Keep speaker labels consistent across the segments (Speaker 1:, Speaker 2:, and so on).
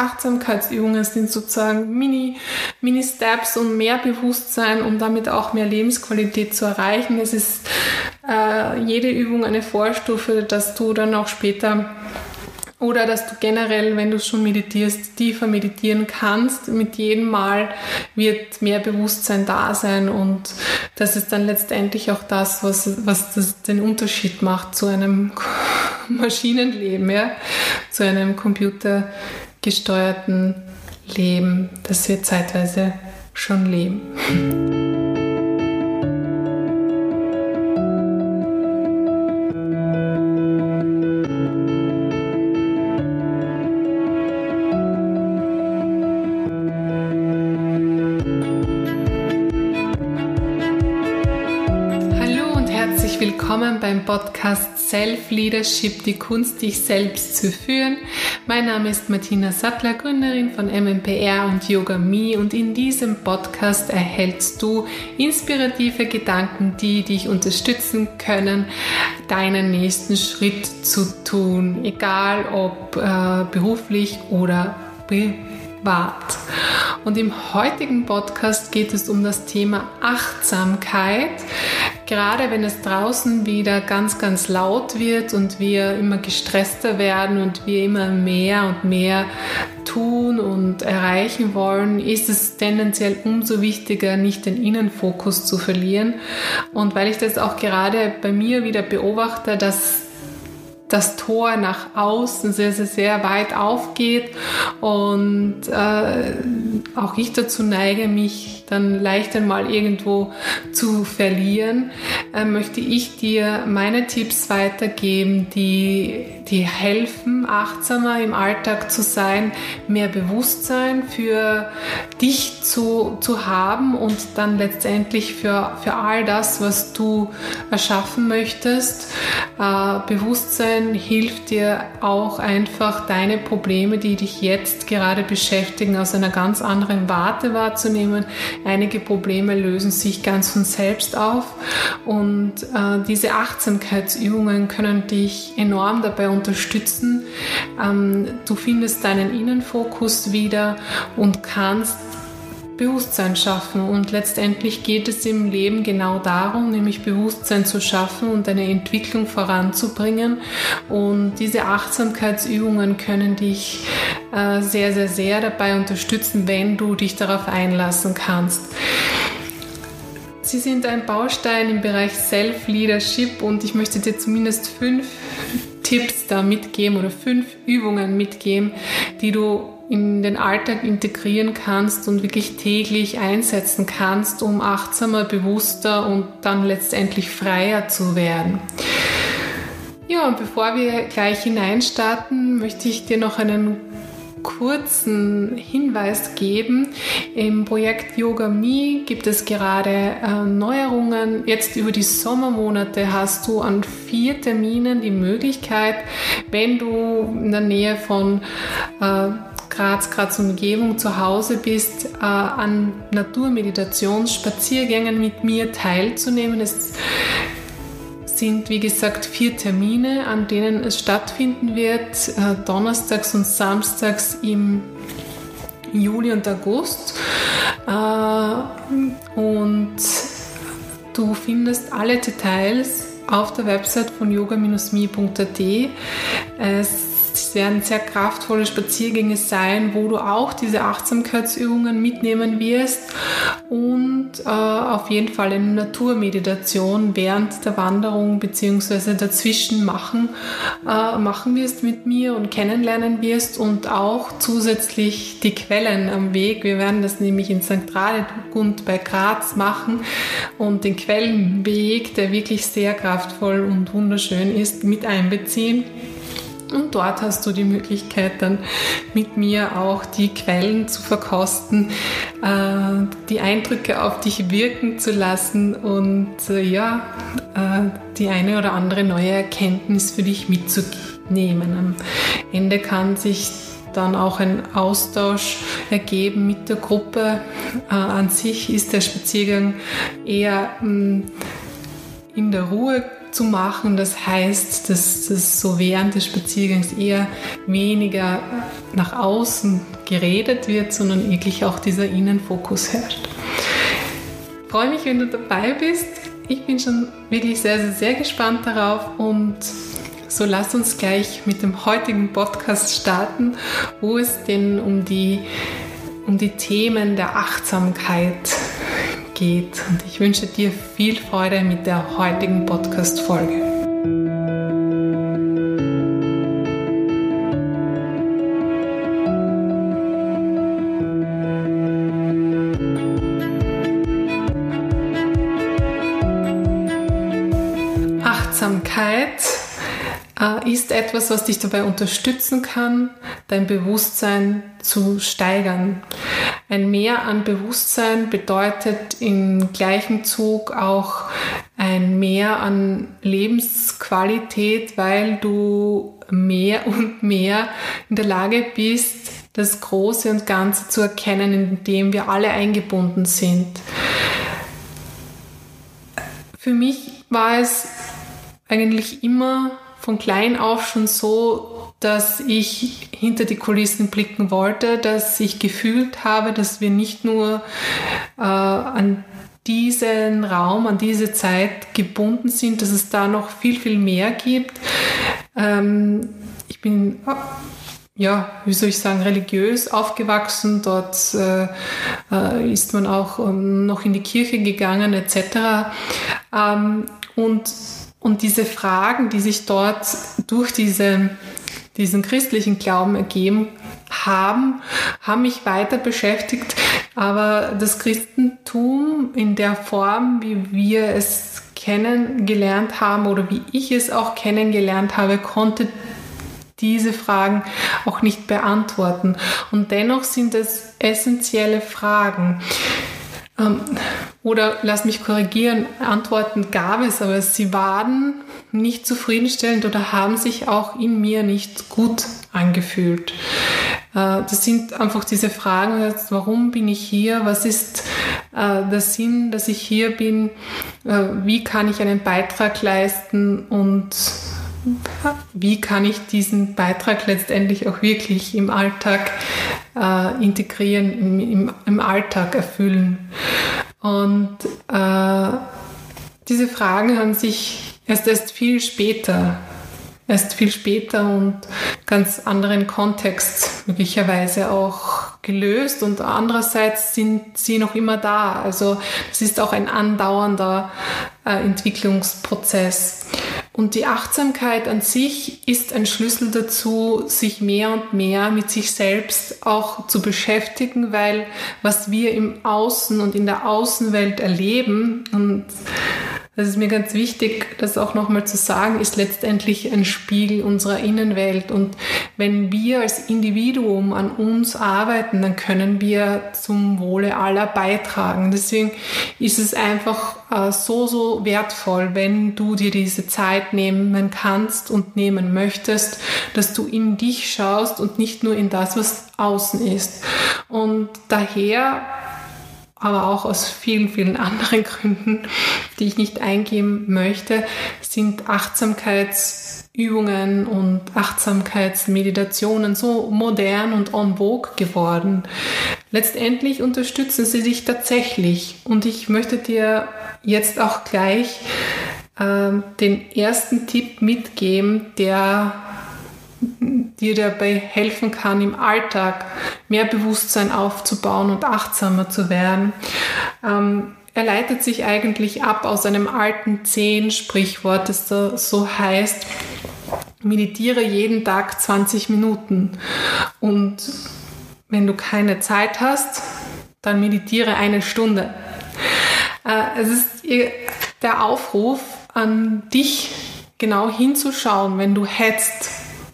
Speaker 1: Achtsamkeitsübungen sind sozusagen Mini, Mini-Steps und mehr Bewusstsein, um damit auch mehr Lebensqualität zu erreichen. Es ist äh, jede Übung eine Vorstufe, dass du dann auch später oder dass du generell, wenn du schon meditierst, tiefer meditieren kannst. Mit jedem Mal wird mehr Bewusstsein da sein und das ist dann letztendlich auch das, was, was das, den Unterschied macht zu einem Maschinenleben, ja? zu einem computergesteuerten Leben, das wir zeitweise schon leben. willkommen beim Podcast Self Leadership, die Kunst, dich selbst zu führen. Mein Name ist Martina Sattler, Gründerin von MMPR und Yoga Me und in diesem Podcast erhältst du inspirative Gedanken, die dich unterstützen können, deinen nächsten Schritt zu tun, egal ob äh, beruflich oder privat. Und im heutigen Podcast geht es um das Thema Achtsamkeit gerade wenn es draußen wieder ganz, ganz laut wird und wir immer gestresster werden und wir immer mehr und mehr tun und erreichen wollen, ist es tendenziell umso wichtiger, nicht den Innenfokus zu verlieren. Und weil ich das auch gerade bei mir wieder beobachte, dass das Tor nach außen sehr, sehr, sehr weit aufgeht. Und äh, auch ich dazu neige, mich dann leicht einmal irgendwo zu verlieren, äh, möchte ich dir meine Tipps weitergeben, die, die helfen, achtsamer im Alltag zu sein, mehr Bewusstsein für dich zu, zu haben und dann letztendlich für, für all das, was du erschaffen möchtest. Äh, Bewusstsein hilft dir auch einfach deine Probleme, die dich jetzt gerade beschäftigen, aus einer ganz anderen Warte wahrzunehmen. Einige Probleme lösen sich ganz von selbst auf und äh, diese Achtsamkeitsübungen können dich enorm dabei unterstützen. Ähm, du findest deinen Innenfokus wieder und kannst Bewusstsein schaffen. Und letztendlich geht es im Leben genau darum, nämlich Bewusstsein zu schaffen und eine Entwicklung voranzubringen. Und diese Achtsamkeitsübungen können dich äh, sehr, sehr, sehr dabei unterstützen, wenn du dich darauf einlassen kannst. Sie sind ein Baustein im Bereich Self-Leadership und ich möchte dir zumindest fünf Tipps da mitgeben oder fünf Übungen mitgeben, die du in den Alltag integrieren kannst und wirklich täglich einsetzen kannst, um achtsamer, bewusster und dann letztendlich freier zu werden. Ja, und bevor wir gleich hineinstarten, möchte ich dir noch einen kurzen Hinweis geben. Im Projekt Yoga Me gibt es gerade äh, Neuerungen. Jetzt über die Sommermonate hast du an vier Terminen die Möglichkeit, wenn du in der Nähe von äh, Graz, Graz Umgebung zu Hause bist, äh, an Naturmeditationsspaziergängen mit mir teilzunehmen. Es sind, wie gesagt, vier Termine, an denen es stattfinden wird, äh, donnerstags und samstags im Juli und August. Äh, und du findest alle Details auf der Website von yoga-me.at. Es es werden sehr kraftvolle Spaziergänge sein, wo du auch diese Achtsamkeitsübungen mitnehmen wirst und äh, auf jeden Fall eine Naturmeditation während der Wanderung bzw. dazwischen machen, äh, machen wirst mit mir und kennenlernen wirst und auch zusätzlich die Quellen am Weg. Wir werden das nämlich in St. Radegund bei Graz machen und den Quellenweg, der wirklich sehr kraftvoll und wunderschön ist, mit einbeziehen. Und dort hast du die Möglichkeit dann mit mir auch die Quellen zu verkosten, äh, die Eindrücke auf dich wirken zu lassen und äh, ja, äh, die eine oder andere neue Erkenntnis für dich mitzunehmen. Am Ende kann sich dann auch ein Austausch ergeben mit der Gruppe. an sich ist der Spaziergang eher mm, in der Ruhe zu machen. Das heißt, dass es so während des Spaziergangs eher weniger nach außen geredet wird, sondern wirklich auch dieser Innenfokus herrscht. Ich freue mich, wenn du dabei bist. Ich bin schon wirklich sehr, sehr, sehr gespannt darauf und so lass uns gleich mit dem heutigen Podcast starten, wo es denn um die, um die Themen der Achtsamkeit geht. Und ich wünsche dir viel Freude mit der heutigen Podcast-Folge. Achtsamkeit äh, ist etwas, was dich dabei unterstützen kann, dein Bewusstsein zu steigern. Ein Mehr an Bewusstsein bedeutet im gleichen Zug auch ein Mehr an Lebensqualität, weil du mehr und mehr in der Lage bist, das Große und Ganze zu erkennen, in dem wir alle eingebunden sind. Für mich war es eigentlich immer von klein auf schon so, dass ich hinter die Kulissen blicken wollte, dass ich gefühlt habe, dass wir nicht nur äh, an diesen Raum, an diese Zeit gebunden sind, dass es da noch viel, viel mehr gibt. Ähm, ich bin, ja, wie soll ich sagen, religiös aufgewachsen. Dort äh, äh, ist man auch ähm, noch in die Kirche gegangen etc. Ähm, und und diese Fragen, die sich dort durch diese, diesen christlichen Glauben ergeben haben, haben mich weiter beschäftigt. Aber das Christentum in der Form, wie wir es kennengelernt haben oder wie ich es auch kennengelernt habe, konnte diese Fragen auch nicht beantworten. Und dennoch sind es essentielle Fragen. Ähm, oder lass mich korrigieren, Antworten gab es, aber sie waren nicht zufriedenstellend oder haben sich auch in mir nicht gut angefühlt. Äh, das sind einfach diese Fragen, warum bin ich hier, was ist äh, der Sinn, dass ich hier bin, äh, wie kann ich einen Beitrag leisten und wie kann ich diesen Beitrag letztendlich auch wirklich im Alltag integrieren, im, Alltag erfüllen. Und äh, diese Fragen haben sich erst erst viel später, erst viel später und ganz anderen Kontext möglicherweise auch gelöst und andererseits sind sie noch immer da. Also es ist auch ein andauernder äh, Entwicklungsprozess. Und die Achtsamkeit an sich ist ein Schlüssel dazu, sich mehr und mehr mit sich selbst auch zu beschäftigen, weil was wir im Außen und in der Außenwelt erleben und das ist mir ganz wichtig, das auch nochmal zu sagen, ist letztendlich ein Spiegel unserer Innenwelt. Und wenn wir als Individuum an uns arbeiten, dann können wir zum Wohle aller beitragen. Deswegen ist es einfach äh, so, so wertvoll, wenn du dir diese Zeit nehmen kannst und nehmen möchtest, dass du in dich schaust und nicht nur in das, was außen ist. Und daher aber auch aus vielen, vielen anderen Gründen, die ich nicht eingeben möchte, sind Achtsamkeitsübungen und Achtsamkeitsmeditationen so modern und en vogue geworden. Letztendlich unterstützen sie dich tatsächlich und ich möchte dir jetzt auch gleich äh, den ersten Tipp mitgeben, der dir dabei helfen kann, im Alltag mehr Bewusstsein aufzubauen und achtsamer zu werden. Ähm, er leitet sich eigentlich ab aus einem alten Zehn-Sprichwort, das da so heißt, meditiere jeden Tag 20 Minuten. Und wenn du keine Zeit hast, dann meditiere eine Stunde. Äh, es ist der Aufruf an dich, genau hinzuschauen, wenn du hetzt,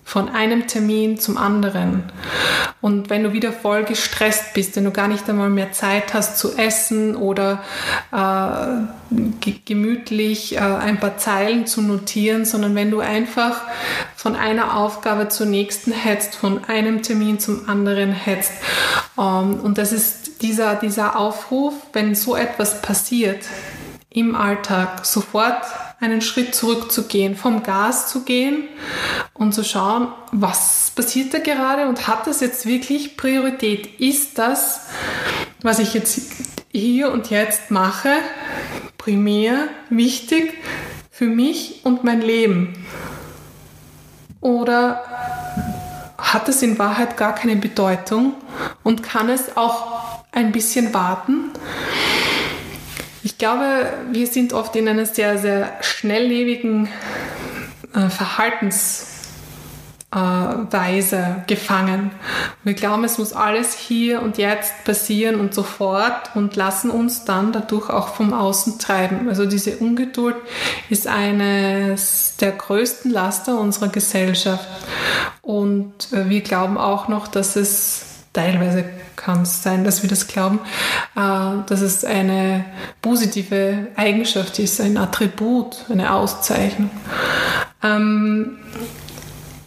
Speaker 1: von einem Termin zum anderen. Und wenn du wieder voll gestresst bist, wenn du gar nicht einmal mehr Zeit hast zu essen oder äh, gemütlich äh, ein paar Zeilen zu notieren, sondern wenn du einfach von einer Aufgabe zur nächsten hetzt, von einem Termin zum anderen hetzt. Ähm, und das ist dieser, dieser Aufruf, wenn so etwas passiert, im Alltag sofort einen Schritt zurückzugehen, vom Gas zu gehen und zu schauen, was passiert da gerade und hat das jetzt wirklich Priorität? Ist das, was ich jetzt hier und jetzt mache, primär wichtig für mich und mein Leben? Oder hat es in Wahrheit gar keine Bedeutung und kann es auch ein bisschen warten? Ich glaube, wir sind oft in einer sehr, sehr schnelllebigen äh, Verhaltensweise äh, gefangen. Wir glauben, es muss alles hier und jetzt passieren und sofort und lassen uns dann dadurch auch vom Außen treiben. Also diese Ungeduld ist eines der größten Laster unserer Gesellschaft. Und äh, wir glauben auch noch, dass es teilweise kann es sein, dass wir das glauben, äh, dass es eine positive Eigenschaft ist, ein Attribut, eine Auszeichnung. Ähm,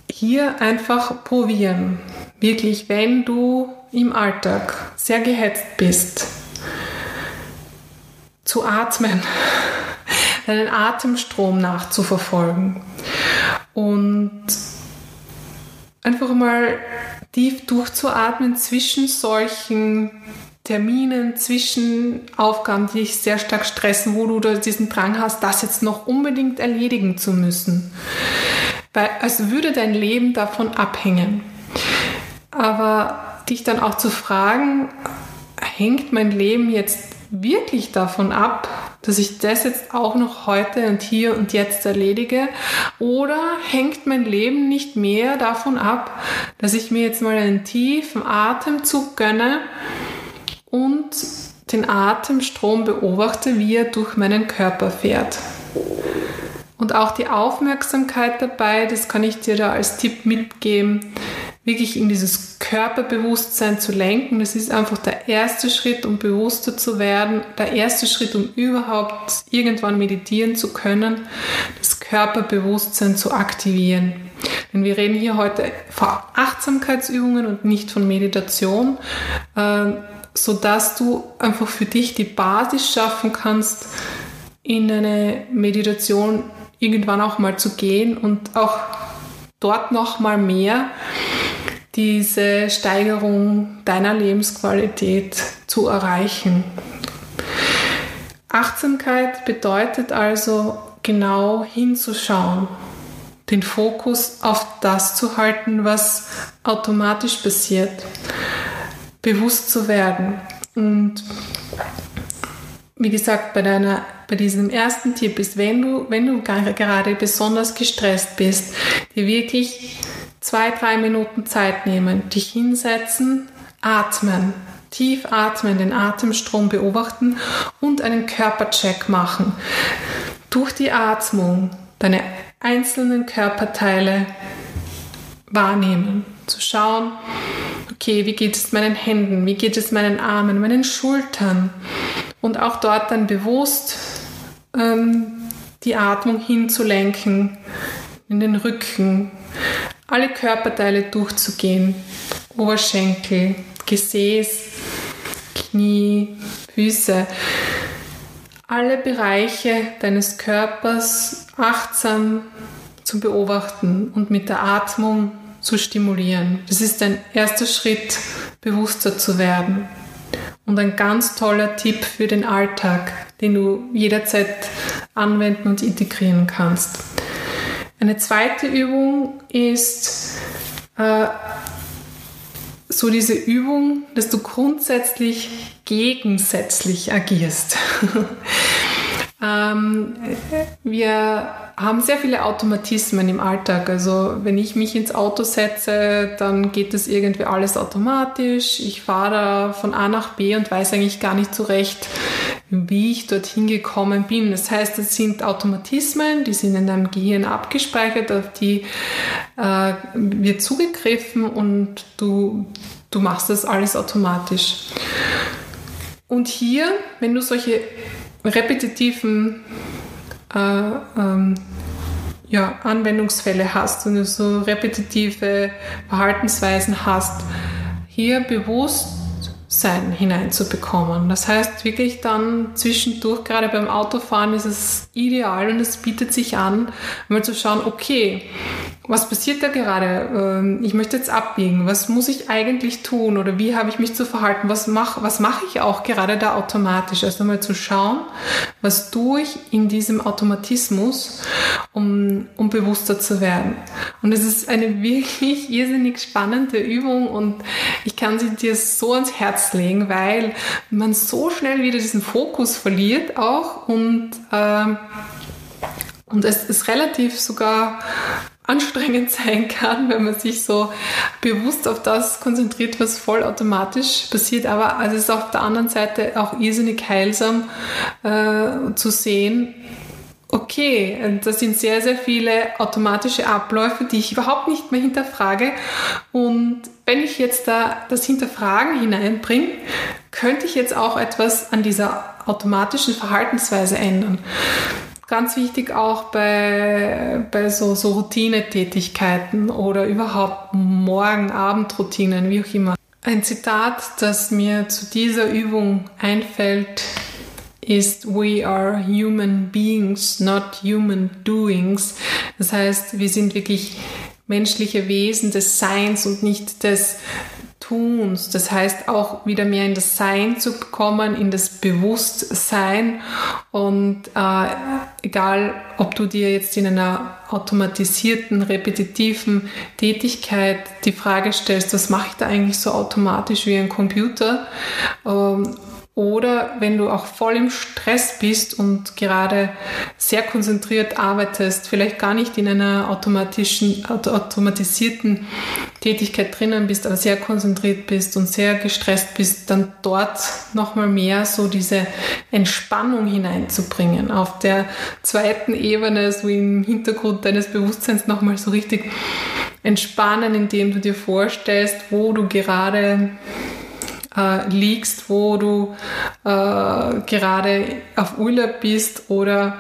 Speaker 1: hier einfach probieren. Wirklich, wenn du im Alltag sehr gehetzt bist, zu atmen, deinen Atemstrom nachzuverfolgen und einfach mal tief durchzuatmen zwischen solchen Terminen, zwischen Aufgaben, die dich sehr stark stressen, wo du diesen Drang hast, das jetzt noch unbedingt erledigen zu müssen. Weil als würde dein Leben davon abhängen. Aber dich dann auch zu fragen, hängt mein Leben jetzt wirklich davon ab, dass ich das jetzt auch noch heute und hier und jetzt erledige? Oder hängt mein Leben nicht mehr davon ab, dass ich mir jetzt mal einen tiefen Atemzug gönne und den Atemstrom beobachte, wie er durch meinen Körper fährt? Und auch die Aufmerksamkeit dabei, das kann ich dir da als Tipp mitgeben, wirklich in dieses Körperbewusstsein zu lenken. Das ist einfach der erste Schritt, um bewusster zu werden, der erste Schritt, um überhaupt irgendwann meditieren zu können, das Körperbewusstsein zu aktivieren. Denn wir reden hier heute von Achtsamkeitsübungen und nicht von Meditation, äh, sodass du einfach für dich die Basis schaffen kannst, in eine Meditation irgendwann auch mal zu gehen und auch dort noch mal mehr diese Steigerung deiner Lebensqualität zu erreichen. Achtsamkeit bedeutet also genau hinzuschauen, den Fokus auf das zu halten, was automatisch passiert, bewusst zu werden. Und wie gesagt, bei, deiner, bei diesem ersten Tipp ist, wenn du, wenn du gerade besonders gestresst bist, dir wirklich zwei, drei Minuten Zeit nehmen, dich hinsetzen, atmen, tief atmen, den Atemstrom beobachten und einen Körpercheck machen. Durch die Atmung deine einzelnen Körperteile wahrnehmen, zu schauen, okay, wie geht es meinen Händen, wie geht es meinen Armen, meinen Schultern? Und auch dort dann bewusst ähm, die Atmung hinzulenken in den Rücken, alle Körperteile durchzugehen. Oberschenkel, Gesäß, Knie, Füße. Alle Bereiche deines Körpers achtsam zu beobachten und mit der Atmung zu stimulieren. Das ist ein erster Schritt, bewusster zu werden. Und ein ganz toller Tipp für den Alltag, den du jederzeit anwenden und integrieren kannst. Eine zweite Übung ist äh, so diese Übung, dass du grundsätzlich gegensätzlich agierst. ähm, wir haben sehr viele Automatismen im Alltag. Also wenn ich mich ins Auto setze, dann geht das irgendwie alles automatisch. Ich fahre von A nach B und weiß eigentlich gar nicht so recht, wie ich dorthin gekommen bin. Das heißt, das sind Automatismen, die sind in deinem Gehirn abgespeichert, auf die äh, wird zugegriffen und du, du machst das alles automatisch. Und hier, wenn du solche repetitiven äh, ähm, ja, Anwendungsfälle hast und du so repetitive Verhaltensweisen hast, hier bewusst sein hineinzubekommen. Das heißt, wirklich dann zwischendurch, gerade beim Autofahren, ist es ideal und es bietet sich an, mal zu schauen, okay, was passiert da gerade? Ähm, ich möchte jetzt abbiegen. Was muss ich eigentlich tun oder wie habe ich mich zu verhalten? Was mache was mache ich auch gerade da automatisch? Also mal zu schauen, was tue ich in diesem Automatismus, um, um bewusster zu werden. Und es ist eine wirklich irrsinnig spannende Übung und ich kann sie dir so ans Herz legen, weil man so schnell wieder diesen Fokus verliert auch und äh, und es ist relativ sogar anstrengend sein kann, wenn man sich so bewusst auf das konzentriert, was vollautomatisch passiert. Aber es ist auf der anderen Seite auch irrsinnig heilsam äh, zu sehen, okay, das sind sehr, sehr viele automatische Abläufe, die ich überhaupt nicht mehr hinterfrage. Und wenn ich jetzt da das Hinterfragen hineinbringe, könnte ich jetzt auch etwas an dieser automatischen Verhaltensweise ändern. Ganz wichtig auch bei, bei so, so Routinetätigkeiten oder überhaupt Morgen-Abend-Routinen, wie auch immer. Ein Zitat, das mir zu dieser Übung einfällt, ist We are human beings, not human doings. Das heißt, wir sind wirklich menschliche Wesen des Seins und nicht des Tuns. Das heißt auch wieder mehr in das Sein zu kommen, in das Bewusstsein. Und äh, egal, ob du dir jetzt in einer automatisierten, repetitiven Tätigkeit die Frage stellst, was mache ich da eigentlich so automatisch wie ein Computer? Ähm, oder wenn du auch voll im Stress bist und gerade sehr konzentriert arbeitest, vielleicht gar nicht in einer automatischen, automatisierten Tätigkeit drinnen bist, aber sehr konzentriert bist und sehr gestresst bist, dann dort nochmal mehr so diese Entspannung hineinzubringen. Auf der zweiten Ebene, so im Hintergrund deines Bewusstseins nochmal so richtig entspannen, indem du dir vorstellst, wo du gerade äh, liegst, wo du äh, gerade auf Urlaub bist oder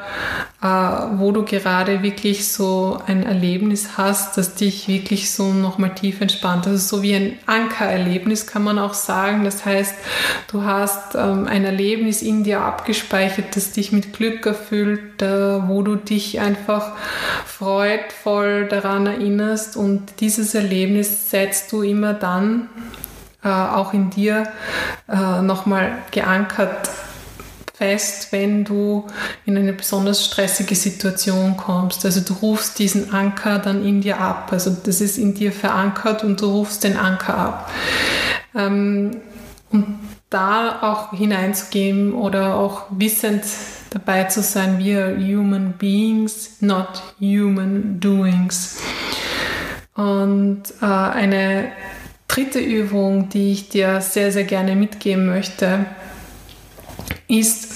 Speaker 1: äh, wo du gerade wirklich so ein Erlebnis hast, das dich wirklich so nochmal tief entspannt. Also so wie ein Ankererlebnis kann man auch sagen. Das heißt, du hast ähm, ein Erlebnis in dir abgespeichert, das dich mit Glück erfüllt, äh, wo du dich einfach freudvoll daran erinnerst und dieses Erlebnis setzt du immer dann äh, auch in dir äh, nochmal geankert fest, wenn du in eine besonders stressige Situation kommst. Also du rufst diesen Anker dann in dir ab. Also das ist in dir verankert und du rufst den Anker ab. Ähm, und da auch hineinzugehen oder auch wissend dabei zu sein, wir are human beings, not human doings. Und äh, eine dritte Übung, die ich dir sehr, sehr gerne mitgeben möchte, ist,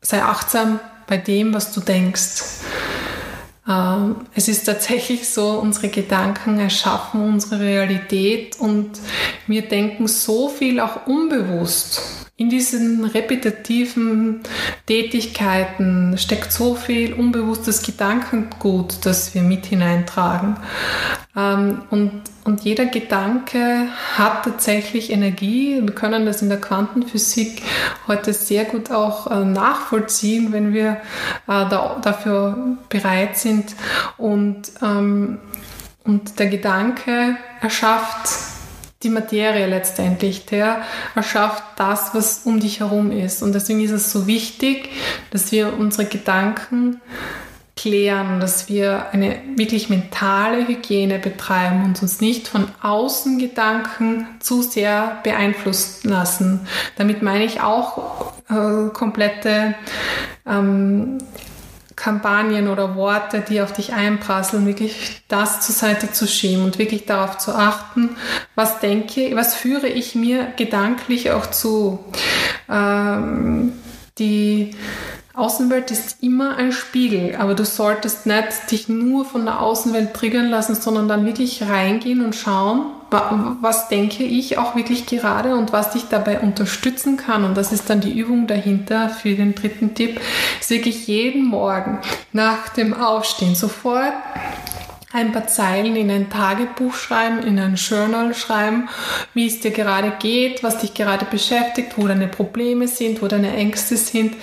Speaker 1: sei achtsam bei dem, was du denkst. Ähm, es ist tatsächlich so, unsere Gedanken erschaffen unsere Realität und wir denken so viel auch unbewusst. In diesen repetitiven Tätigkeiten steckt so viel unbewusstes Gedankengut, das wir mit hineintragen. Ähm, und, und jeder Gedanke hat tatsächlich Energie. Wir können das in der Quantenphysik heute sehr gut auch äh, nachvollziehen, wenn wir äh, da, dafür bereit sind. Und, ähm, und der Gedanke erschafft die Materie letztendlich, der erschafft das, was um dich herum ist. Und deswegen ist es so wichtig, dass wir unsere Gedanken klären, dass wir eine wirklich mentale Hygiene betreiben und uns nicht von Außengedanken zu sehr beeinflussen lassen. Damit meine ich auch äh, komplette ähm, Kampagnen oder Worte, die auf dich einprasseln, wirklich das zur Seite zu schieben und wirklich darauf zu achten, was denke, was führe ich mir gedanklich auch zu. Ähm, die Außenwelt ist immer ein Spiegel, aber du solltest nicht dich nur von der Außenwelt triggern lassen, sondern dann wirklich reingehen und schauen, was denke ich auch wirklich gerade und was dich dabei unterstützen kann. Und das ist dann die Übung dahinter für den dritten Tipp, ist wirklich jeden Morgen nach dem Aufstehen sofort ein paar Zeilen in ein Tagebuch schreiben, in ein Journal schreiben, wie es dir gerade geht, was dich gerade beschäftigt, wo deine Probleme sind, wo deine Ängste sind.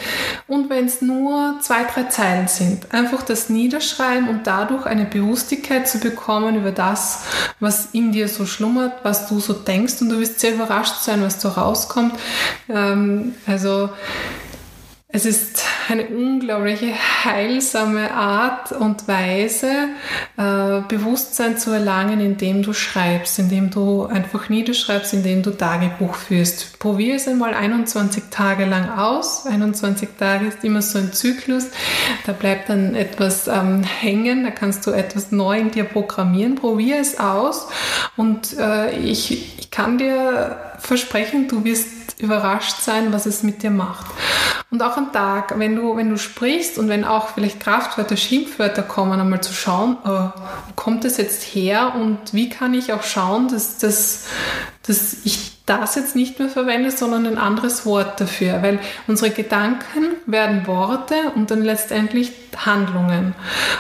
Speaker 1: Und wenn es nur zwei, drei Zeilen sind, einfach das niederschreiben und dadurch eine Bewusstigkeit zu bekommen über das, was in dir so schlummert, was du so denkst und du wirst sehr überrascht sein, was da rauskommt. Ähm, also es ist eine unglaubliche heilsame Art und Weise, äh, Bewusstsein zu erlangen, indem du schreibst, indem du einfach niederschreibst, indem du Tagebuch führst. Probier es einmal 21 Tage lang aus. 21 Tage ist immer so ein Zyklus. Da bleibt dann etwas ähm, hängen, da kannst du etwas neu in dir programmieren. Probier es aus und äh, ich, ich kann dir versprechen, du wirst überrascht sein, was es mit dir macht. Und auch am Tag, wenn du, wenn du sprichst und wenn auch vielleicht Kraftwörter, Schimpfwörter kommen, einmal zu schauen, äh, wo kommt das jetzt her und wie kann ich auch schauen, dass, dass, dass ich das jetzt nicht mehr verwende, sondern ein anderes Wort dafür, weil unsere Gedanken werden Worte und dann letztendlich Handlungen.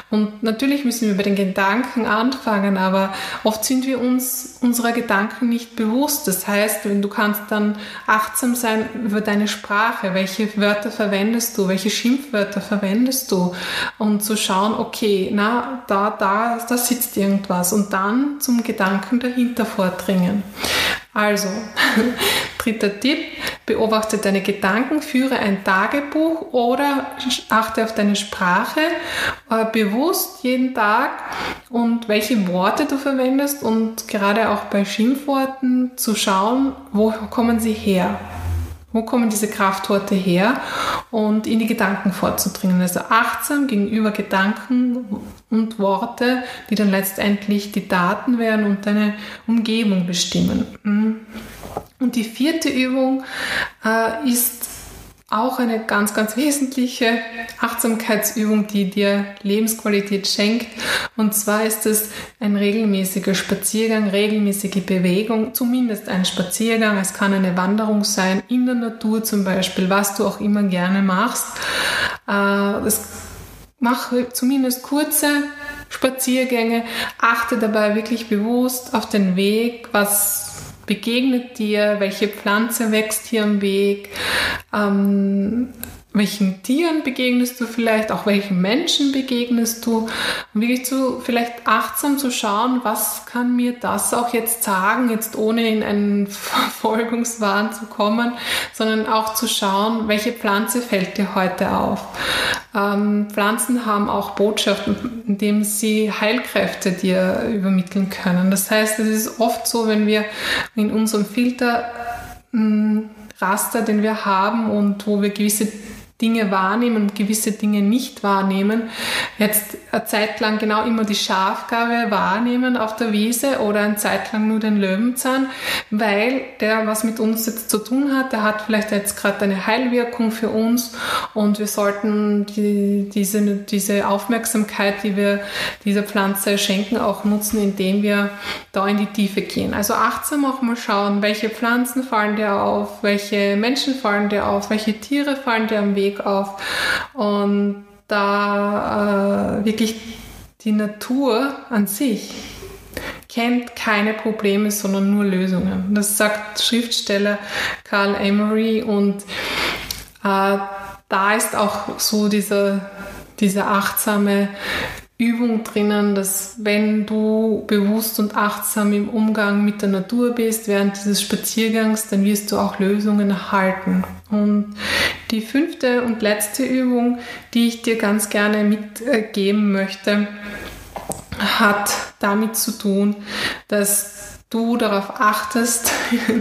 Speaker 1: Und natürlich müssen wir bei den Gedanken anfangen, aber oft sind wir uns unserer Gedanken nicht bewusst. Das heißt, wenn du kannst dann achtsam sein über deine Sprache, welche Wörter verwendest du, welche Schimpfwörter verwendest du und zu schauen, okay, na, da, da, da sitzt irgendwas und dann zum Gedanken dahinter vordringen. Also, dritter Tipp, beobachte deine Gedanken, führe ein Tagebuch oder achte auf deine Sprache äh, bewusst jeden Tag und welche Worte du verwendest und gerade auch bei Schimpfworten zu schauen, wo kommen sie her. Wo kommen diese Kraftworte her? Und in die Gedanken vorzudringen. Also achtsam gegenüber Gedanken und Worte, die dann letztendlich die Daten werden und deine Umgebung bestimmen. Mhm. Und die vierte Übung äh, ist auch eine ganz, ganz wesentliche Achtsamkeitsübung, die dir Lebensqualität schenkt. Und zwar ist es ein regelmäßiger Spaziergang, regelmäßige Bewegung, zumindest ein Spaziergang. Es kann eine Wanderung sein, in der Natur zum Beispiel, was du auch immer gerne machst. Äh, mach zumindest kurze Spaziergänge, achte dabei wirklich bewusst auf den Weg, was begegnet dir, welche Pflanze wächst hier am Weg, ähm, welchen Tieren begegnest du vielleicht, auch welchen Menschen begegnest du, und wirklich zu, vielleicht achtsam zu schauen, was kann mir das auch jetzt sagen, jetzt ohne in einen Verfolgungswahn zu kommen, sondern auch zu schauen, welche Pflanze fällt dir heute auf. Ähm, Pflanzen haben auch Botschaften, indem sie Heilkräfte dir übermitteln können. Das heißt, es ist oft so, wenn wir in unserem Filter mh, Raster, den wir haben und wo wir gewisse Dinge wahrnehmen und gewisse Dinge nicht wahrnehmen. Jetzt eine Zeit lang genau immer die Schafgabe wahrnehmen auf der Wiese oder eine Zeit lang nur den Löwenzahn, weil der was mit uns jetzt zu tun hat. Der hat vielleicht jetzt gerade eine Heilwirkung für uns und wir sollten die, diese, diese Aufmerksamkeit, die wir dieser Pflanze schenken, auch nutzen, indem wir da in die Tiefe gehen. Also achtsam auch mal schauen, welche Pflanzen fallen dir auf, welche Menschen fallen dir auf, welche Tiere fallen dir am Weg Weg auf. Und da äh, wirklich die Natur an sich kennt keine Probleme, sondern nur Lösungen. Das sagt Schriftsteller Karl Emery und äh, da ist auch so dieser, dieser achtsame Übung drinnen, dass wenn du bewusst und achtsam im Umgang mit der Natur bist während dieses Spaziergangs, dann wirst du auch Lösungen erhalten. Und die fünfte und letzte Übung, die ich dir ganz gerne mitgeben möchte, hat damit zu tun, dass du darauf achtest,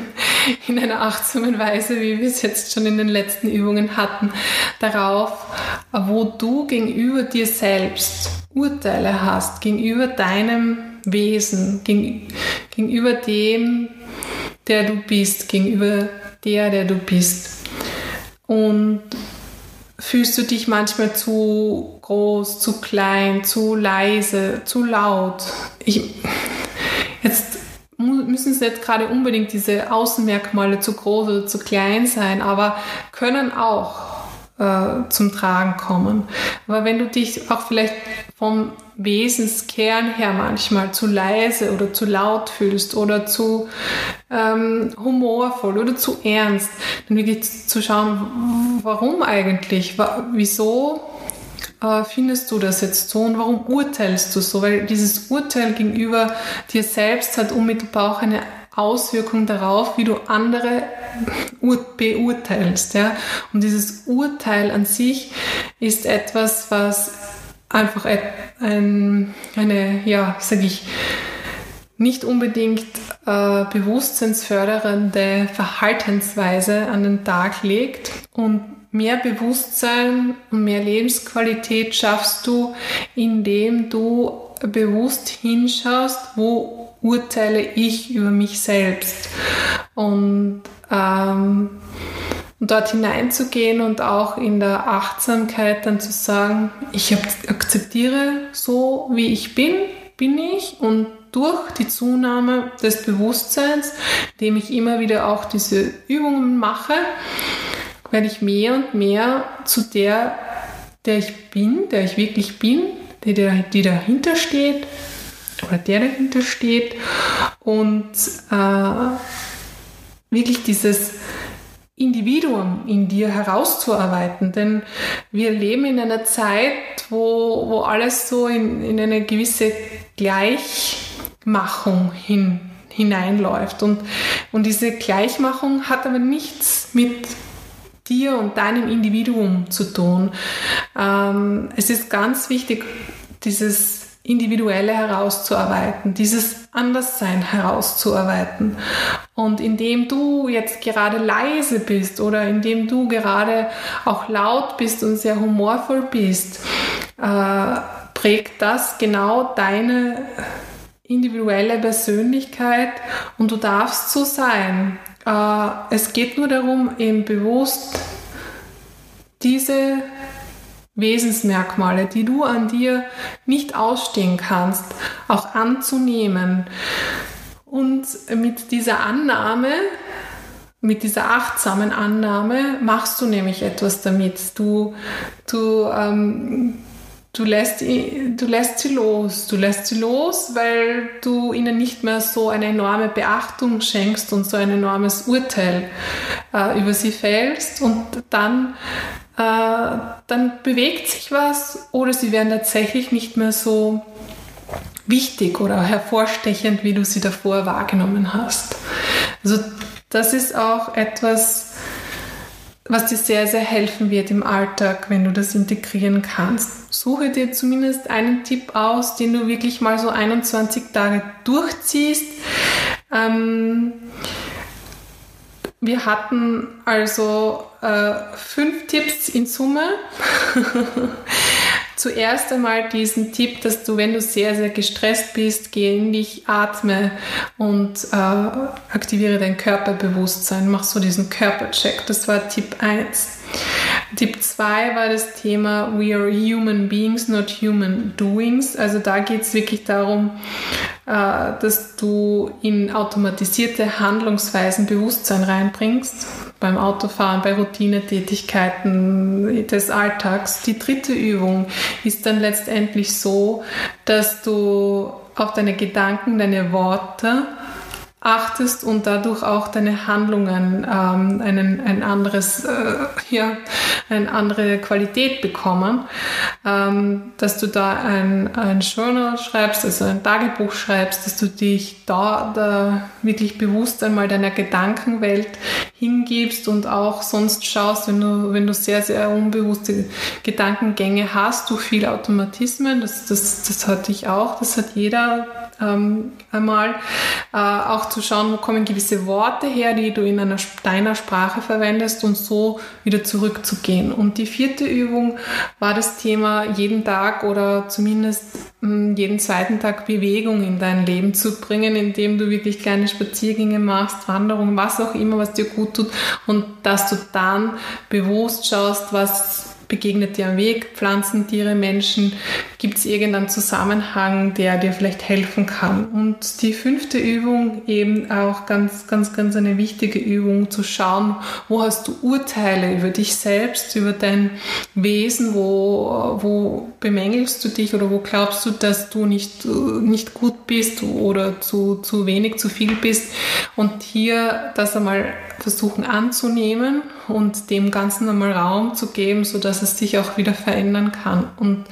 Speaker 1: in einer achtsamen Weise, wie wir es jetzt schon in den letzten Übungen hatten, darauf, wo du gegenüber dir selbst Urteile hast gegenüber deinem Wesen, gegenüber dem, der du bist, gegenüber der, der du bist. Und fühlst du dich manchmal zu groß, zu klein, zu leise, zu laut? Ich, jetzt müssen es jetzt gerade unbedingt diese Außenmerkmale zu groß oder zu klein sein, aber können auch äh, zum Tragen kommen. Aber wenn du dich auch vielleicht vom Wesenskern her manchmal zu leise oder zu laut fühlst oder zu ähm, humorvoll oder zu ernst, dann wirklich zu schauen, warum eigentlich, wieso äh, findest du das jetzt so und warum urteilst du so? Weil dieses Urteil gegenüber dir selbst hat unmittelbar auch eine Auswirkung darauf, wie du andere beurteilst. Ja? Und dieses Urteil an sich ist etwas, was einfach ein, eine, ja, sage ich, nicht unbedingt äh, bewusstseinsfördernde Verhaltensweise an den Tag legt und mehr Bewusstsein und mehr Lebensqualität schaffst du, indem du bewusst hinschaust, wo urteile ich über mich selbst. Und ähm, dort hineinzugehen und auch in der Achtsamkeit dann zu sagen, ich akzeptiere so, wie ich bin, bin ich und durch die Zunahme des Bewusstseins, indem ich immer wieder auch diese Übungen mache, werde ich mehr und mehr zu der, der ich bin, der ich wirklich bin, die, die dahinter steht oder der dahinter steht und äh, wirklich dieses Individuum in dir herauszuarbeiten. Denn wir leben in einer Zeit, wo, wo alles so in, in eine gewisse Gleichmachung hin, hineinläuft. Und, und diese Gleichmachung hat aber nichts mit dir und deinem Individuum zu tun. Ähm, es ist ganz wichtig, dieses Individuelle herauszuarbeiten, dieses Anderssein herauszuarbeiten. Und indem du jetzt gerade leise bist oder indem du gerade auch laut bist und sehr humorvoll bist, äh, prägt das genau deine individuelle Persönlichkeit und du darfst so sein. Äh, es geht nur darum, eben bewusst diese Wesensmerkmale, die du an dir nicht ausstehen kannst, auch anzunehmen. Und mit dieser Annahme, mit dieser achtsamen Annahme machst du nämlich etwas damit. Du, du, ähm, du, lässt, du lässt sie los. Du lässt sie los, weil du ihnen nicht mehr so eine enorme Beachtung schenkst und so ein enormes Urteil äh, über sie fällst. Und dann dann bewegt sich was oder sie werden tatsächlich nicht mehr so wichtig oder hervorstechend, wie du sie davor wahrgenommen hast. Also das ist auch etwas, was dir sehr, sehr helfen wird im Alltag, wenn du das integrieren kannst. Suche dir zumindest einen Tipp aus, den du wirklich mal so 21 Tage durchziehst. Ähm, wir hatten also äh, fünf Tipps in Summe. Zuerst einmal diesen Tipp, dass du, wenn du sehr, sehr gestresst bist, geh in dich, atme und äh, aktiviere dein Körperbewusstsein. Mach so diesen Körpercheck. Das war Tipp 1. Tipp 2 war das Thema We are human beings, not human doings. Also da geht es wirklich darum, äh, dass du in automatisierte Handlungsweisen Bewusstsein reinbringst. Beim Autofahren, bei Routinetätigkeiten des Alltags. Die dritte Übung ist dann letztendlich so, dass du auf deine Gedanken, deine Worte achtest und dadurch auch deine Handlungen ähm, einen, ein anderes, äh, ja, eine andere Qualität bekommen, ähm, dass du da ein, ein Journal schreibst, also ein Tagebuch schreibst, dass du dich da, da wirklich bewusst einmal deiner Gedankenwelt hingibst und auch sonst schaust, wenn du, wenn du sehr, sehr unbewusste Gedankengänge hast, du viel Automatismen, das, das, das hatte ich auch, das hat jeder ähm, einmal, äh, auch zu schauen, wo kommen gewisse Worte her, die du in einer, deiner Sprache verwendest und so wieder zurückzugehen. Und die vierte Übung war das Thema, jeden Tag oder zumindest mh, hm, jeden zweiten Tag Bewegung in dein Leben zu bringen, indem du wirklich kleine Spaziergänge machst, Wanderungen, was auch immer, was dir gut tut und dass du dann bewusst schaust, was begegnet dir am Weg, Pflanzen, Tiere, Menschen, gibt es irgendeinen Zusammenhang, der dir vielleicht helfen kann. Und die fünfte Übung eben auch ganz, ganz, ganz eine wichtige Übung, zu schauen, wo hast du Urteile über dich selbst, über dein Wesen, wo, wo bemängelst du dich oder wo glaubst du, dass du nicht, nicht gut bist oder zu, zu wenig, zu viel bist. Und hier das einmal versuchen anzunehmen und dem Ganzen einmal Raum zu geben, sodass es sich auch wieder verändern kann. Und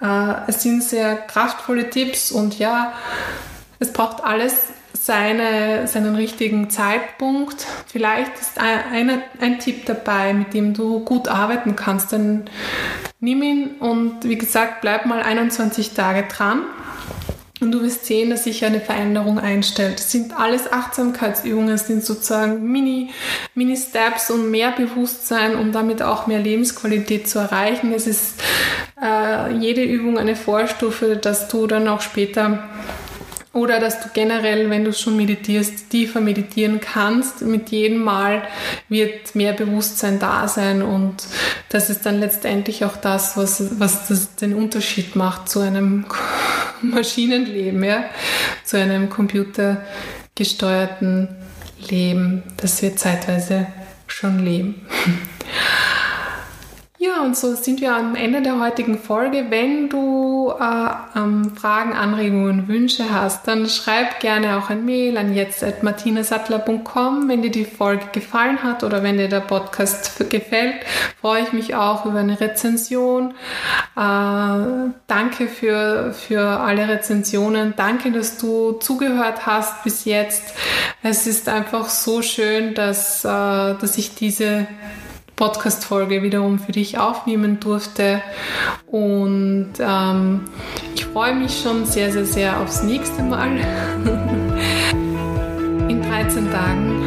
Speaker 1: äh, es sind sehr kraftvolle Tipps und ja, es braucht alles seine, seinen richtigen Zeitpunkt. Vielleicht ist ein, ein Tipp dabei, mit dem du gut arbeiten kannst. Dann nimm ihn und wie gesagt, bleib mal 21 Tage dran und du wirst sehen, dass sich eine Veränderung einstellt. Das sind alles Achtsamkeitsübungen, das sind sozusagen Mini, Mini-Steps, um mehr Bewusstsein und damit auch mehr Lebensqualität zu erreichen. Es ist äh, jede Übung eine Vorstufe, dass du dann auch später oder dass du generell, wenn du schon meditierst, tiefer meditieren kannst. Mit jedem Mal wird mehr Bewusstsein da sein und das ist dann letztendlich auch das, was, was das, den Unterschied macht zu einem Maschinenleben, ja? zu einem computergesteuerten Leben, das wir zeitweise schon leben. Ja, und so sind wir am Ende der heutigen Folge. Wenn du äh, ähm, Fragen, Anregungen, Wünsche hast, dann schreib gerne auch ein Mail an jetzt.martinasattler.com. Wenn dir die Folge gefallen hat oder wenn dir der Podcast gefällt, freue ich mich auch über eine Rezension. Äh, danke für, für alle Rezensionen. Danke, dass du zugehört hast bis jetzt. Es ist einfach so schön, dass, äh, dass ich diese Podcast-Folge wiederum für dich aufnehmen durfte. Und ähm, ich freue mich schon sehr, sehr, sehr aufs nächste Mal. In 13 Tagen